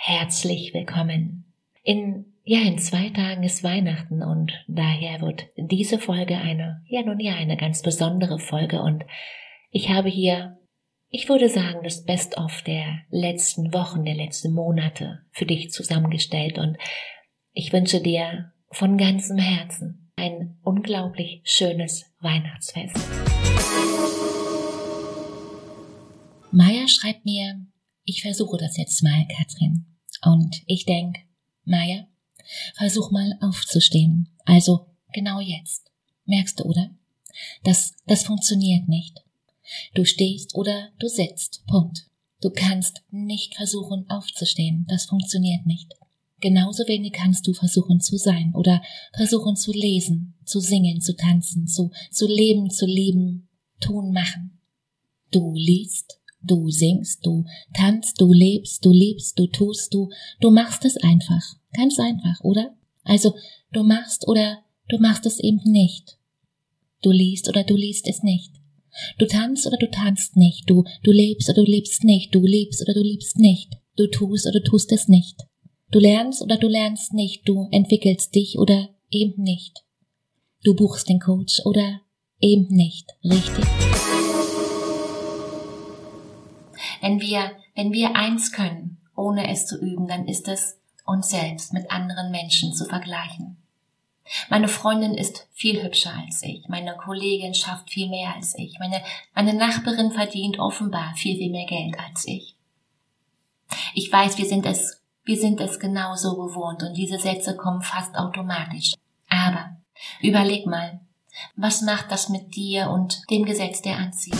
Herzlich willkommen. In, ja, in zwei Tagen ist Weihnachten und daher wird diese Folge eine, ja nun ja, eine ganz besondere Folge und ich habe hier, ich würde sagen, das Best-of der letzten Wochen, der letzten Monate für dich zusammengestellt und ich wünsche dir von ganzem Herzen ein unglaublich schönes Weihnachtsfest. Maya schreibt mir, ich versuche das jetzt mal, Katrin. Und ich denk, Maya, versuch mal aufzustehen. Also genau jetzt. Merkst du, oder? Das, das funktioniert nicht. Du stehst oder du sitzt. Punkt. Du kannst nicht versuchen aufzustehen. Das funktioniert nicht. Genauso wenig kannst du versuchen zu sein oder versuchen zu lesen, zu singen, zu tanzen, zu, zu leben, zu lieben, tun, machen. Du liest, Du singst, du tanzt, du lebst, du liebst, du tust, du, du machst es einfach. Ganz einfach, oder? Also, du machst oder du machst es eben nicht. Du liest oder du liest es nicht. Du tanzt oder du tanzt nicht. Du, du lebst oder du lebst nicht. Du liebst oder du liebst nicht. Du tust oder du tust es nicht. Du lernst oder du lernst nicht. Du entwickelst dich oder eben nicht. Du buchst den Coach oder eben nicht. Richtig? Wenn wir, wenn wir eins können, ohne es zu üben, dann ist es, uns selbst mit anderen Menschen zu vergleichen. Meine Freundin ist viel hübscher als ich. Meine Kollegin schafft viel mehr als ich. Meine, meine Nachbarin verdient offenbar viel, viel mehr Geld als ich. Ich weiß, wir sind es, wir sind es genauso gewohnt und diese Sätze kommen fast automatisch. Aber überleg mal, was macht das mit dir und dem Gesetz der Anziehung?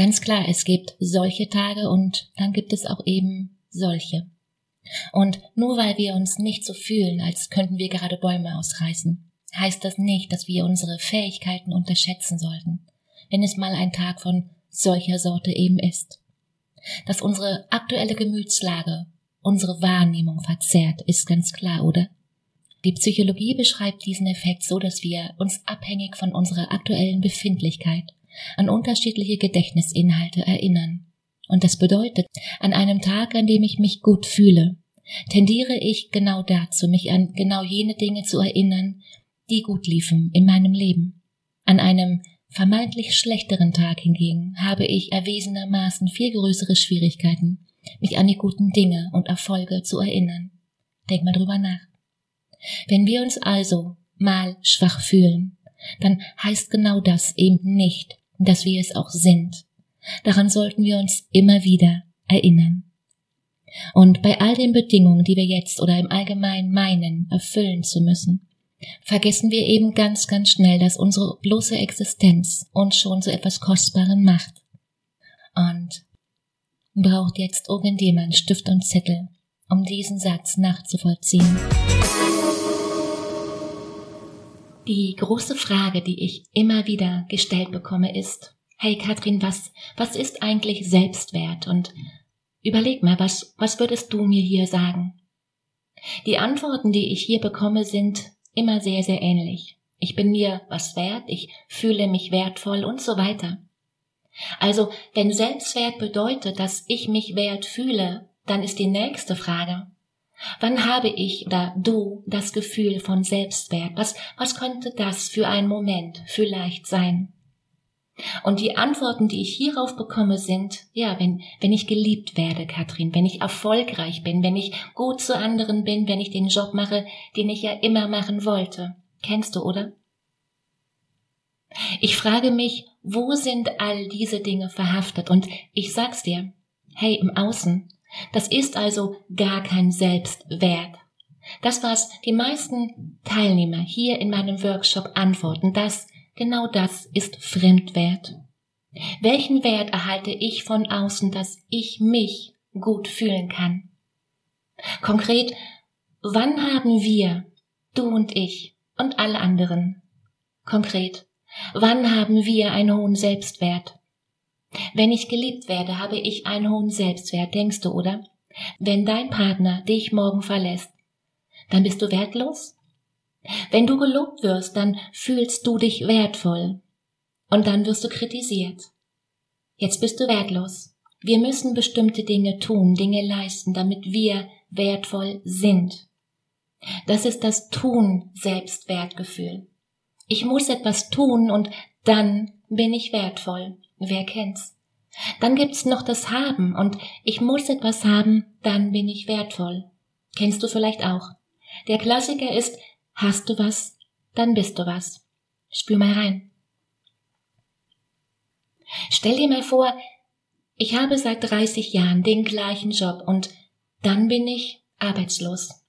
Ganz klar, es gibt solche Tage und dann gibt es auch eben solche. Und nur weil wir uns nicht so fühlen, als könnten wir gerade Bäume ausreißen, heißt das nicht, dass wir unsere Fähigkeiten unterschätzen sollten, wenn es mal ein Tag von solcher Sorte eben ist. Dass unsere aktuelle Gemütslage unsere Wahrnehmung verzerrt, ist ganz klar, oder? Die Psychologie beschreibt diesen Effekt so, dass wir uns abhängig von unserer aktuellen Befindlichkeit an unterschiedliche Gedächtnisinhalte erinnern. Und das bedeutet, an einem Tag, an dem ich mich gut fühle, tendiere ich genau dazu, mich an genau jene Dinge zu erinnern, die gut liefen in meinem Leben. An einem vermeintlich schlechteren Tag hingegen habe ich erwiesenermaßen viel größere Schwierigkeiten, mich an die guten Dinge und Erfolge zu erinnern. Denk mal drüber nach. Wenn wir uns also mal schwach fühlen, dann heißt genau das eben nicht, dass wir es auch sind. Daran sollten wir uns immer wieder erinnern. Und bei all den Bedingungen, die wir jetzt oder im Allgemeinen meinen, erfüllen zu müssen, vergessen wir eben ganz, ganz schnell, dass unsere bloße Existenz uns schon so etwas Kostbaren macht. Und braucht jetzt irgendjemand Stift und Zettel, um diesen Satz nachzuvollziehen. Die große Frage, die ich immer wieder gestellt bekomme, ist, hey Katrin, was, was ist eigentlich Selbstwert? Und überleg mal, was, was würdest du mir hier sagen? Die Antworten, die ich hier bekomme, sind immer sehr, sehr ähnlich. Ich bin mir was wert, ich fühle mich wertvoll und so weiter. Also, wenn Selbstwert bedeutet, dass ich mich wert fühle, dann ist die nächste Frage, Wann habe ich oder du das Gefühl von Selbstwert? Was, was könnte das für ein Moment vielleicht sein? Und die Antworten, die ich hierauf bekomme, sind, ja, wenn, wenn ich geliebt werde, Katrin, wenn ich erfolgreich bin, wenn ich gut zu anderen bin, wenn ich den Job mache, den ich ja immer machen wollte. Kennst du, oder? Ich frage mich, wo sind all diese Dinge verhaftet? Und ich sag's dir, hey, im Außen, das ist also gar kein Selbstwert. Das, was die meisten Teilnehmer hier in meinem Workshop antworten, das, genau das ist Fremdwert. Welchen Wert erhalte ich von außen, dass ich mich gut fühlen kann? Konkret, wann haben wir, du und ich und alle anderen, konkret, wann haben wir einen hohen Selbstwert? Wenn ich geliebt werde, habe ich einen hohen Selbstwert, denkst du, oder? Wenn dein Partner dich morgen verlässt, dann bist du wertlos? Wenn du gelobt wirst, dann fühlst du dich wertvoll. Und dann wirst du kritisiert. Jetzt bist du wertlos. Wir müssen bestimmte Dinge tun, Dinge leisten, damit wir wertvoll sind. Das ist das Tun-Selbstwertgefühl. Ich muss etwas tun und dann bin ich wertvoll. Wer kennt's? Dann gibt's noch das Haben und ich muss etwas haben, dann bin ich wertvoll. Kennst du vielleicht auch? Der Klassiker ist, hast du was, dann bist du was. Spür mal rein. Stell dir mal vor, ich habe seit 30 Jahren den gleichen Job und dann bin ich arbeitslos.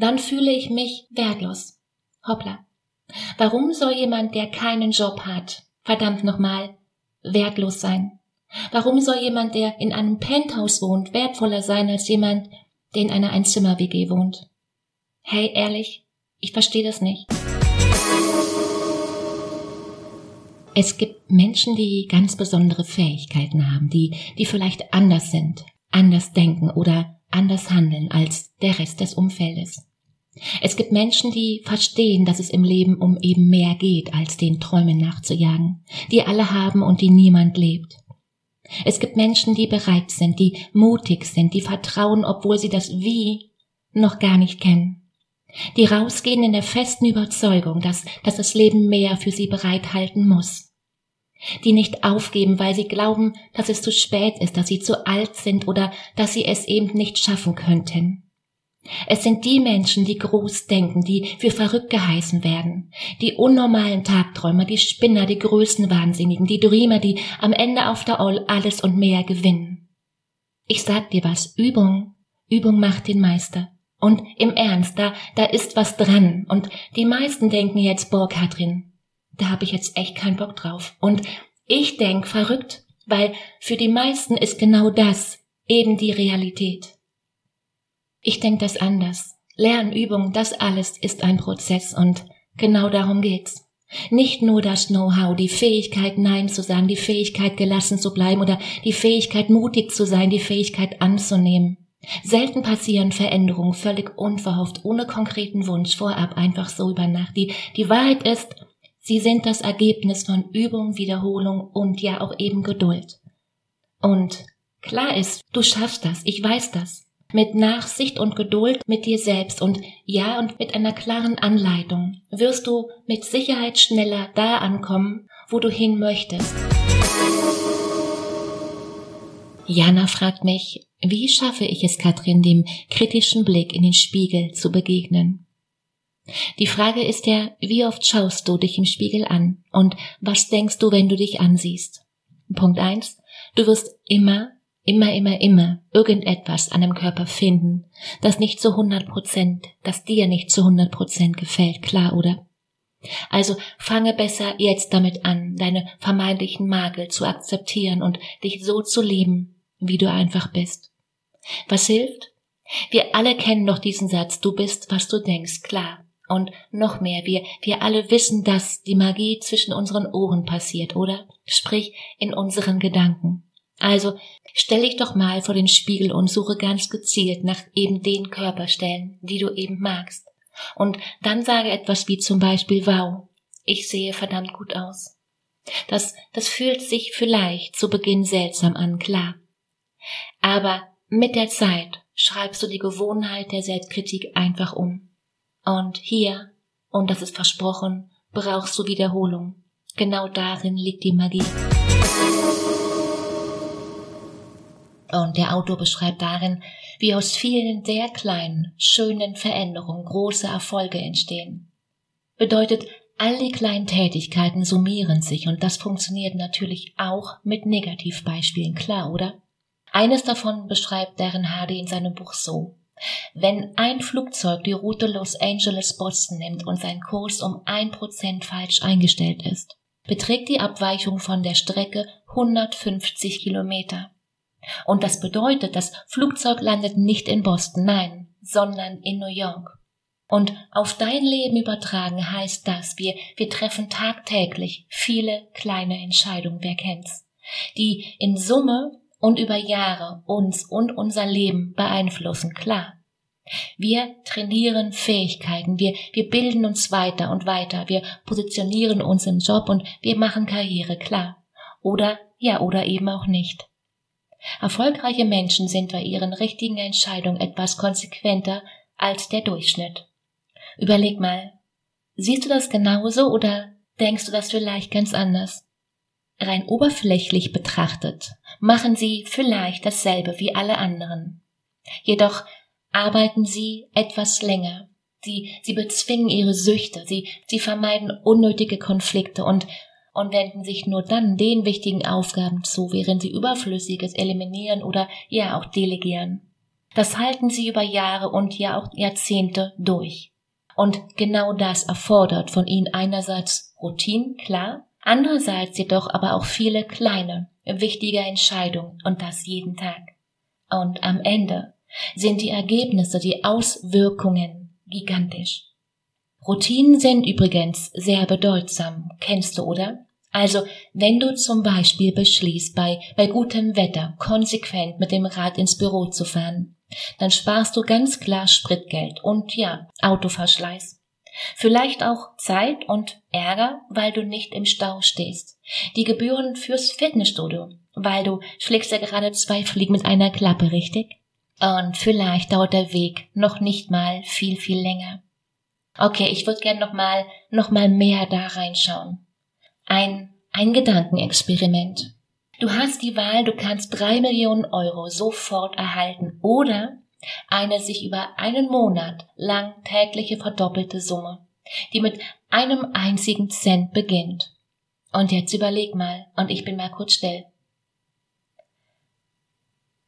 Dann fühle ich mich wertlos. Hoppla. Warum soll jemand, der keinen Job hat, verdammt nochmal, wertlos sein? Warum soll jemand, der in einem Penthouse wohnt, wertvoller sein als jemand, der in einer Einzimmer-WG wohnt? Hey, ehrlich, ich verstehe das nicht. Es gibt Menschen, die ganz besondere Fähigkeiten haben, die, die vielleicht anders sind, anders denken oder anders handeln als der Rest des Umfeldes. Es gibt Menschen, die verstehen, dass es im Leben um eben mehr geht, als den Träumen nachzujagen, die alle haben und die niemand lebt. Es gibt Menschen, die bereit sind, die mutig sind, die vertrauen, obwohl sie das Wie noch gar nicht kennen die rausgehen in der festen Überzeugung, dass, dass das Leben mehr für sie bereithalten muss, die nicht aufgeben, weil sie glauben, dass es zu spät ist, dass sie zu alt sind oder dass sie es eben nicht schaffen könnten. Es sind die Menschen, die groß denken, die für verrückt geheißen werden, die unnormalen Tagträumer, die Spinner, die Größenwahnsinnigen, die Dreamer, die am Ende auf der All alles und mehr gewinnen. Ich sag dir was, Übung, Übung macht den Meister. Und im Ernst, da, da ist was dran. Und die meisten denken jetzt, boah, Katrin, da habe ich jetzt echt keinen Bock drauf. Und ich denk verrückt, weil für die meisten ist genau das eben die Realität. Ich denk das anders. Lernübung, das alles ist ein Prozess und genau darum geht's. Nicht nur das Know-how, die Fähigkeit Nein zu sagen, die Fähigkeit gelassen zu bleiben oder die Fähigkeit mutig zu sein, die Fähigkeit anzunehmen. Selten passieren Veränderungen völlig unverhofft, ohne konkreten Wunsch, vorab einfach so über Nacht. Die, die Wahrheit ist, sie sind das Ergebnis von Übung, Wiederholung und ja auch eben Geduld. Und klar ist, du schaffst das, ich weiß das. Mit Nachsicht und Geduld mit dir selbst und ja und mit einer klaren Anleitung wirst du mit Sicherheit schneller da ankommen, wo du hin möchtest. Jana fragt mich, wie schaffe ich es, Katrin, dem kritischen Blick in den Spiegel zu begegnen? Die Frage ist ja, wie oft schaust du dich im Spiegel an und was denkst du, wenn du dich ansiehst? Punkt eins: Du wirst immer, immer, immer, immer irgendetwas an dem Körper finden, das nicht zu 100 Prozent, das dir nicht zu 100 Prozent gefällt, klar, oder? Also fange besser jetzt damit an, deine vermeintlichen Makel zu akzeptieren und dich so zu lieben, wie du einfach bist. Was hilft? Wir alle kennen doch diesen Satz, du bist, was du denkst, klar. Und noch mehr, wir, wir alle wissen, dass die Magie zwischen unseren Ohren passiert, oder? Sprich, in unseren Gedanken. Also, stell dich doch mal vor den Spiegel und suche ganz gezielt nach eben den Körperstellen, die du eben magst. Und dann sage etwas wie zum Beispiel, wow, ich sehe verdammt gut aus. Das, das fühlt sich vielleicht zu Beginn seltsam an, klar. Aber mit der Zeit schreibst du die Gewohnheit der Selbstkritik einfach um. Und hier, und das ist versprochen, brauchst du Wiederholung. Genau darin liegt die Magie. Und der Autor beschreibt darin, wie aus vielen sehr kleinen, schönen Veränderungen große Erfolge entstehen. Bedeutet, all die kleinen Tätigkeiten summieren sich und das funktioniert natürlich auch mit Negativbeispielen, klar, oder? Eines davon beschreibt Darren Hardy in seinem Buch so. Wenn ein Flugzeug die Route Los Angeles-Boston nimmt und sein Kurs um ein Prozent falsch eingestellt ist, beträgt die Abweichung von der Strecke 150 Kilometer. Und das bedeutet, das Flugzeug landet nicht in Boston, nein, sondern in New York. Und auf dein Leben übertragen heißt das, wir, wir treffen tagtäglich viele kleine Entscheidungen, wer kennt's, die in Summe und über Jahre uns und unser Leben beeinflussen, klar. Wir trainieren Fähigkeiten, wir, wir bilden uns weiter und weiter, wir positionieren uns im Job und wir machen Karriere, klar. Oder ja, oder eben auch nicht. Erfolgreiche Menschen sind bei ihren richtigen Entscheidungen etwas konsequenter als der Durchschnitt. Überleg mal, siehst du das genauso oder denkst du das vielleicht ganz anders? Rein oberflächlich betrachtet machen sie vielleicht dasselbe wie alle anderen. Jedoch arbeiten sie etwas länger. Sie, sie bezwingen ihre Süchte, sie, sie vermeiden unnötige Konflikte und, und wenden sich nur dann den wichtigen Aufgaben zu, während sie Überflüssiges eliminieren oder ja auch delegieren. Das halten sie über Jahre und ja auch Jahrzehnte durch. Und genau das erfordert von ihnen einerseits Routine, klar, Andererseits jedoch aber auch viele kleine, wichtige Entscheidungen und das jeden Tag. Und am Ende sind die Ergebnisse, die Auswirkungen gigantisch. Routinen sind übrigens sehr bedeutsam, kennst du, oder? Also, wenn du zum Beispiel beschließt, bei, bei gutem Wetter konsequent mit dem Rad ins Büro zu fahren, dann sparst du ganz klar Spritgeld und ja, Autoverschleiß. Vielleicht auch Zeit und Ärger, weil du nicht im Stau stehst. Die Gebühren fürs Fitnessstudio, weil du schlägst ja gerade zwei Fliegen mit einer Klappe, richtig? Und vielleicht dauert der Weg noch nicht mal viel, viel länger. Okay, ich würde gern noch mal, noch mal mehr da reinschauen. Ein, ein Gedankenexperiment. Du hast die Wahl, du kannst drei Millionen Euro sofort erhalten oder eine sich über einen Monat lang tägliche verdoppelte Summe, die mit einem einzigen Cent beginnt. Und jetzt überleg mal, und ich bin mal kurz still.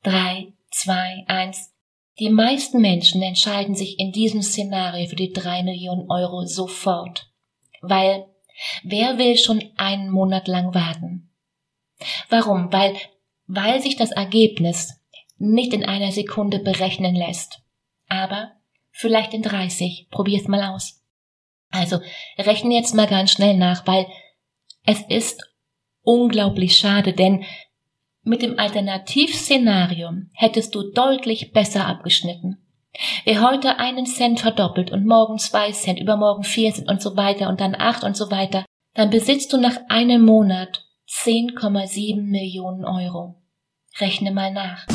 Drei, zwei, eins. Die meisten Menschen entscheiden sich in diesem Szenario für die drei Millionen Euro sofort. Weil wer will schon einen Monat lang warten? Warum? Weil, weil sich das Ergebnis nicht in einer Sekunde berechnen lässt. Aber vielleicht in 30. Probier's mal aus. Also rechne jetzt mal ganz schnell nach, weil es ist unglaublich schade, denn mit dem Alternativszenario hättest du deutlich besser abgeschnitten. Wer heute einen Cent verdoppelt und morgen zwei Cent, übermorgen vier Cent und so weiter und dann acht und so weiter, dann besitzt du nach einem Monat 10,7 Millionen Euro. Rechne mal nach.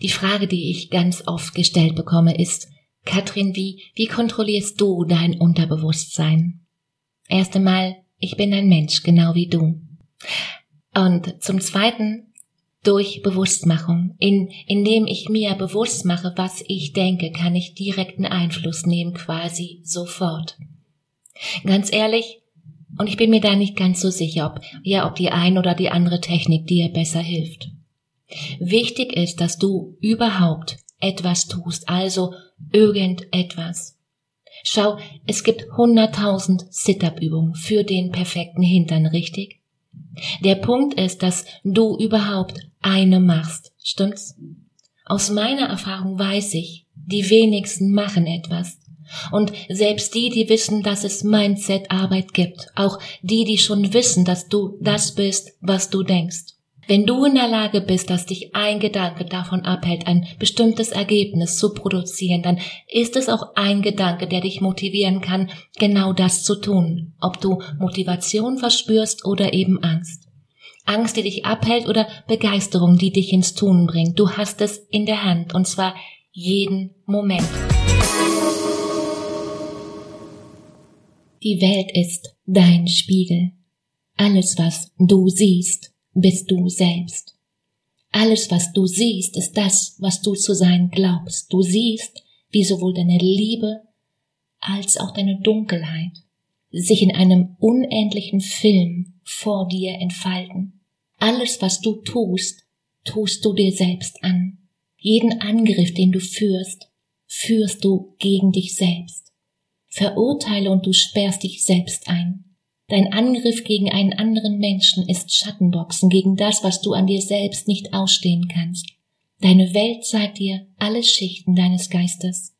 Die Frage, die ich ganz oft gestellt bekomme, ist, Katrin, wie, wie kontrollierst du dein Unterbewusstsein? Erst einmal, ich bin ein Mensch, genau wie du. Und zum Zweiten, durch Bewusstmachung. In, indem ich mir bewusst mache, was ich denke, kann ich direkten Einfluss nehmen, quasi sofort. Ganz ehrlich, und ich bin mir da nicht ganz so sicher, ob, ja, ob die ein oder die andere Technik dir besser hilft. Wichtig ist, dass du überhaupt etwas tust, also irgendetwas. Schau, es gibt hunderttausend Sit-up-Übungen für den perfekten Hintern, richtig? Der Punkt ist, dass du überhaupt eine machst, stimmt's? Aus meiner Erfahrung weiß ich, die wenigsten machen etwas. Und selbst die, die wissen, dass es Mindset-Arbeit gibt, auch die, die schon wissen, dass du das bist, was du denkst. Wenn du in der Lage bist, dass dich ein Gedanke davon abhält, ein bestimmtes Ergebnis zu produzieren, dann ist es auch ein Gedanke, der dich motivieren kann, genau das zu tun, ob du Motivation verspürst oder eben Angst. Angst, die dich abhält oder Begeisterung, die dich ins Tun bringt. Du hast es in der Hand und zwar jeden Moment. Die Welt ist dein Spiegel. Alles, was du siehst, bist du selbst. Alles, was du siehst, ist das, was du zu sein glaubst. Du siehst, wie sowohl deine Liebe als auch deine Dunkelheit sich in einem unendlichen Film vor dir entfalten. Alles, was du tust, tust du dir selbst an. Jeden Angriff, den du führst, führst du gegen dich selbst. Verurteile und du sperrst dich selbst ein. Dein Angriff gegen einen anderen Menschen ist Schattenboxen gegen das, was du an dir selbst nicht ausstehen kannst. Deine Welt zeigt dir alle Schichten deines Geistes.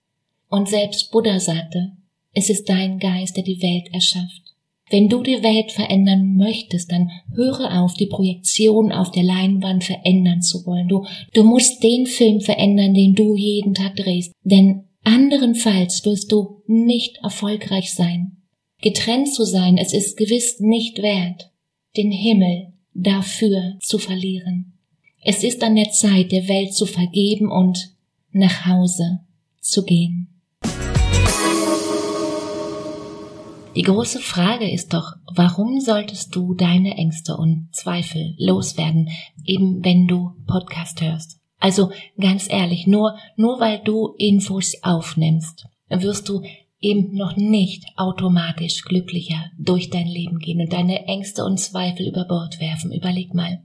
Und selbst Buddha sagte, es ist dein Geist, der die Welt erschafft. Wenn du die Welt verändern möchtest, dann höre auf, die Projektion auf der Leinwand verändern zu wollen. Du, du musst den Film verändern, den du jeden Tag drehst. Denn anderenfalls wirst du nicht erfolgreich sein. Getrennt zu sein, es ist gewiss nicht wert, den Himmel dafür zu verlieren. Es ist an der Zeit, der Welt zu vergeben und nach Hause zu gehen. Die große Frage ist doch, warum solltest du deine Ängste und Zweifel loswerden, eben wenn du Podcast hörst? Also ganz ehrlich, nur, nur weil du Infos aufnimmst, wirst du eben noch nicht automatisch glücklicher durch dein Leben gehen und deine Ängste und Zweifel über Bord werfen. Überleg mal.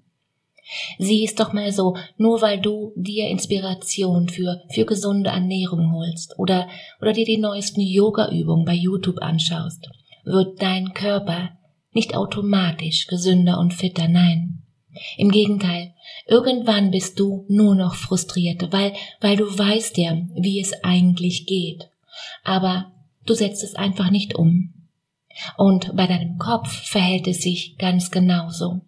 Sieh es doch mal so, nur weil du dir Inspiration für, für gesunde Ernährung holst oder, oder dir die neuesten Yoga-Übungen bei YouTube anschaust, wird dein Körper nicht automatisch gesünder und fitter, nein. Im Gegenteil, irgendwann bist du nur noch frustriert, weil, weil du weißt ja, wie es eigentlich geht. Aber du setzt es einfach nicht um. Und bei deinem Kopf verhält es sich ganz genauso.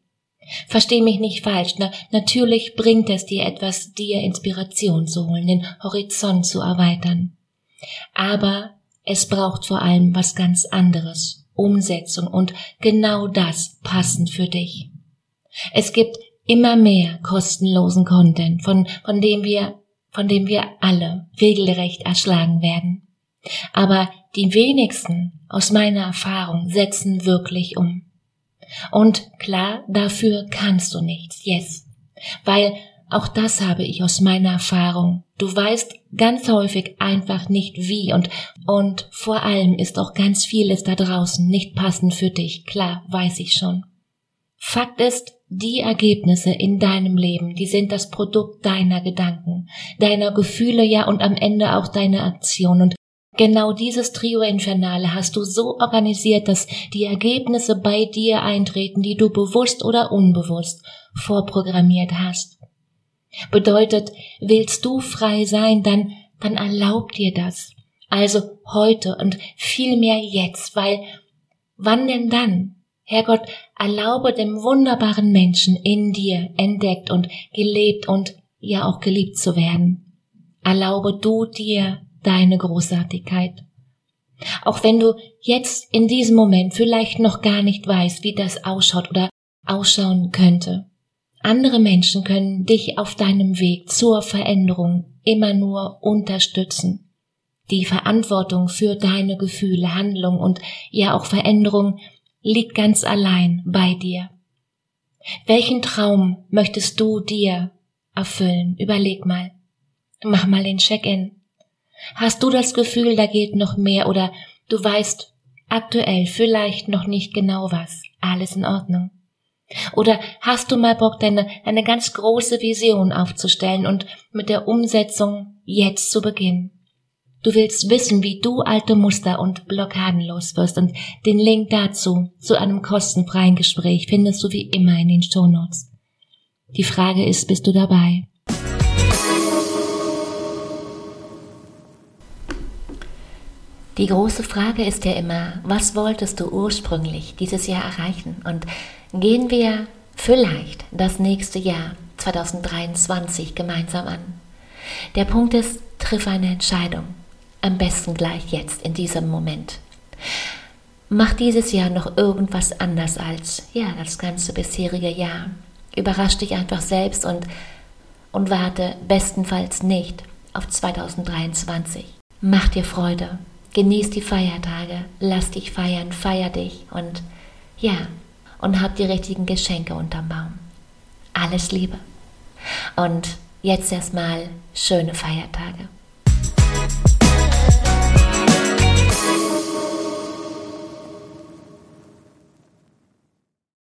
Versteh mich nicht falsch, na, natürlich bringt es dir etwas, dir Inspiration zu holen, den Horizont zu erweitern. Aber es braucht vor allem was ganz anderes, Umsetzung und genau das passend für dich. Es gibt immer mehr kostenlosen Content, von, von dem wir, von dem wir alle regelrecht erschlagen werden. Aber die wenigsten aus meiner Erfahrung setzen wirklich um. Und klar, dafür kannst du nichts, yes. Weil auch das habe ich aus meiner Erfahrung. Du weißt ganz häufig einfach nicht wie und, und vor allem ist auch ganz vieles da draußen nicht passend für dich. Klar, weiß ich schon. Fakt ist, die Ergebnisse in deinem Leben, die sind das Produkt deiner Gedanken, deiner Gefühle, ja und am Ende auch deiner Aktion. Und Genau dieses Trio Infernale hast du so organisiert, dass die Ergebnisse bei dir eintreten, die du bewusst oder unbewusst vorprogrammiert hast. Bedeutet, willst du frei sein, dann, dann erlaub dir das. Also heute und vielmehr jetzt, weil wann denn dann? Herrgott, erlaube dem wunderbaren Menschen in dir entdeckt und gelebt und ja auch geliebt zu werden. Erlaube du dir deine Großartigkeit. Auch wenn du jetzt in diesem Moment vielleicht noch gar nicht weißt, wie das ausschaut oder ausschauen könnte. Andere Menschen können dich auf deinem Weg zur Veränderung immer nur unterstützen. Die Verantwortung für deine Gefühle, Handlung und ja auch Veränderung liegt ganz allein bei dir. Welchen Traum möchtest du dir erfüllen? Überleg mal. Mach mal den Check-in. Hast du das Gefühl, da geht noch mehr oder du weißt aktuell vielleicht noch nicht genau was? Alles in Ordnung. Oder hast du mal Bock, deine, deine ganz große Vision aufzustellen und mit der Umsetzung jetzt zu beginnen? Du willst wissen, wie du alte Muster und Blockaden los wirst und den Link dazu zu einem kostenfreien Gespräch findest du wie immer in den Shownotes. Die Frage ist, bist du dabei? Die große Frage ist ja immer, was wolltest du ursprünglich dieses Jahr erreichen? Und gehen wir vielleicht das nächste Jahr 2023 gemeinsam an. Der Punkt ist, triff eine Entscheidung. Am besten gleich jetzt, in diesem Moment. Mach dieses Jahr noch irgendwas anders als, ja, das ganze bisherige Jahr. Überrasch dich einfach selbst und, und warte bestenfalls nicht auf 2023. Mach dir Freude Genieß die Feiertage, lass dich feiern, feier dich und ja, und hab die richtigen Geschenke unterm Baum. Alles Liebe. Und jetzt erstmal schöne Feiertage.